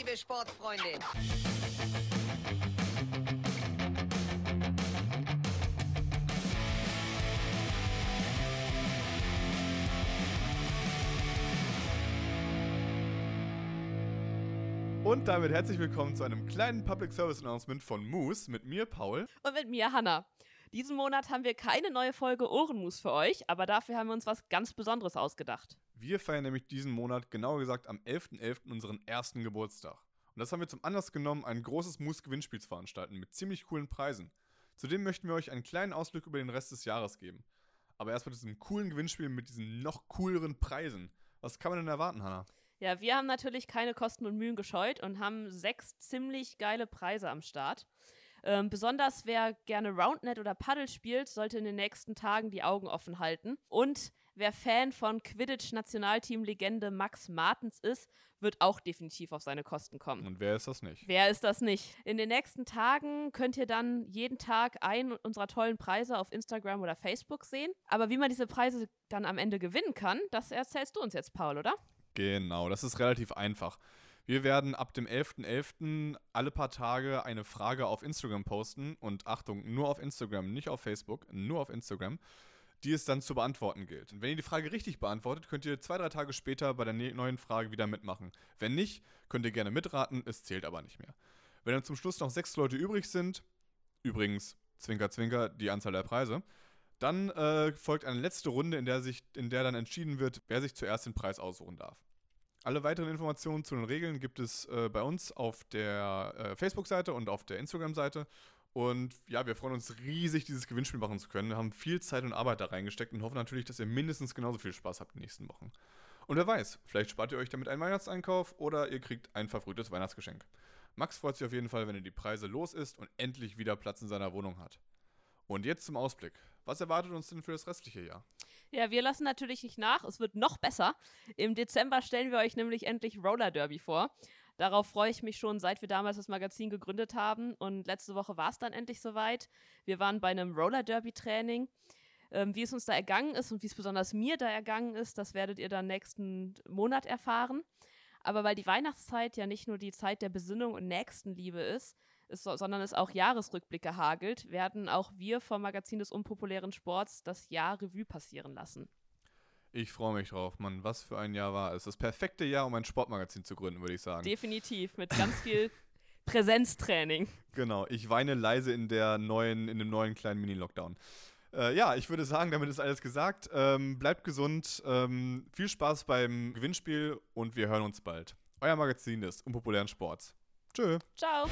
liebe Sportfreunde. Und damit herzlich willkommen zu einem kleinen Public Service Announcement von Moose mit mir, Paul. Und mit mir, Hanna. Diesen Monat haben wir keine neue Folge Ohrenmus für euch, aber dafür haben wir uns was ganz Besonderes ausgedacht. Wir feiern nämlich diesen Monat, genauer gesagt am 11.11. .11. unseren ersten Geburtstag. Und das haben wir zum Anlass genommen, ein großes Moose-Gewinnspiel zu veranstalten mit ziemlich coolen Preisen. Zudem möchten wir euch einen kleinen Ausblick über den Rest des Jahres geben. Aber erst mit diesem coolen Gewinnspiel mit diesen noch cooleren Preisen. Was kann man denn erwarten, Hanna? Ja, wir haben natürlich keine Kosten und Mühen gescheut und haben sechs ziemlich geile Preise am Start. Ähm, besonders wer gerne Roundnet oder Paddle spielt, sollte in den nächsten Tagen die Augen offen halten. Und wer Fan von Quidditch-Nationalteam-Legende Max Martens ist, wird auch definitiv auf seine Kosten kommen. Und wer ist das nicht? Wer ist das nicht? In den nächsten Tagen könnt ihr dann jeden Tag einen unserer tollen Preise auf Instagram oder Facebook sehen. Aber wie man diese Preise dann am Ende gewinnen kann, das erzählst du uns jetzt, Paul, oder? Genau, das ist relativ einfach. Wir werden ab dem 11.11. .11. alle paar Tage eine Frage auf Instagram posten und Achtung, nur auf Instagram, nicht auf Facebook, nur auf Instagram, die es dann zu beantworten gilt. Und wenn ihr die Frage richtig beantwortet, könnt ihr zwei, drei Tage später bei der ne-, neuen Frage wieder mitmachen. Wenn nicht, könnt ihr gerne mitraten, es zählt aber nicht mehr. Wenn dann zum Schluss noch sechs Leute übrig sind, übrigens, Zwinker, Zwinker, die Anzahl der Preise, dann äh, folgt eine letzte Runde, in der, sich, in der dann entschieden wird, wer sich zuerst den Preis aussuchen darf. Alle weiteren Informationen zu den Regeln gibt es äh, bei uns auf der äh, Facebook-Seite und auf der Instagram-Seite. Und ja, wir freuen uns riesig, dieses Gewinnspiel machen zu können. Wir haben viel Zeit und Arbeit da reingesteckt und hoffen natürlich, dass ihr mindestens genauso viel Spaß habt in den nächsten Wochen. Und wer weiß, vielleicht spart ihr euch damit einen Weihnachtseinkauf oder ihr kriegt ein verfrühtes Weihnachtsgeschenk. Max freut sich auf jeden Fall, wenn er die Preise los ist und endlich wieder Platz in seiner Wohnung hat. Und jetzt zum Ausblick. Was erwartet uns denn für das restliche Jahr? Ja, wir lassen natürlich nicht nach. Es wird noch besser. Im Dezember stellen wir euch nämlich endlich Roller Derby vor. Darauf freue ich mich schon, seit wir damals das Magazin gegründet haben. Und letzte Woche war es dann endlich soweit. Wir waren bei einem Roller Derby Training. Ähm, wie es uns da ergangen ist und wie es besonders mir da ergangen ist, das werdet ihr dann nächsten Monat erfahren. Aber weil die Weihnachtszeit ja nicht nur die Zeit der Besinnung und Nächstenliebe ist, ist sondern es auch Jahresrückblicke hagelt, werden auch wir vom Magazin des unpopulären Sports das Jahr Revue passieren lassen. Ich freue mich drauf, Mann. Was für ein Jahr war es. Das perfekte Jahr, um ein Sportmagazin zu gründen, würde ich sagen. Definitiv, mit ganz viel Präsenztraining. Genau, ich weine leise in der neuen, in dem neuen kleinen Mini-Lockdown. Äh, ja, ich würde sagen, damit ist alles gesagt. Ähm, bleibt gesund, ähm, viel Spaß beim Gewinnspiel und wir hören uns bald. Euer Magazin des unpopulären Sports. Tschö. Ciao.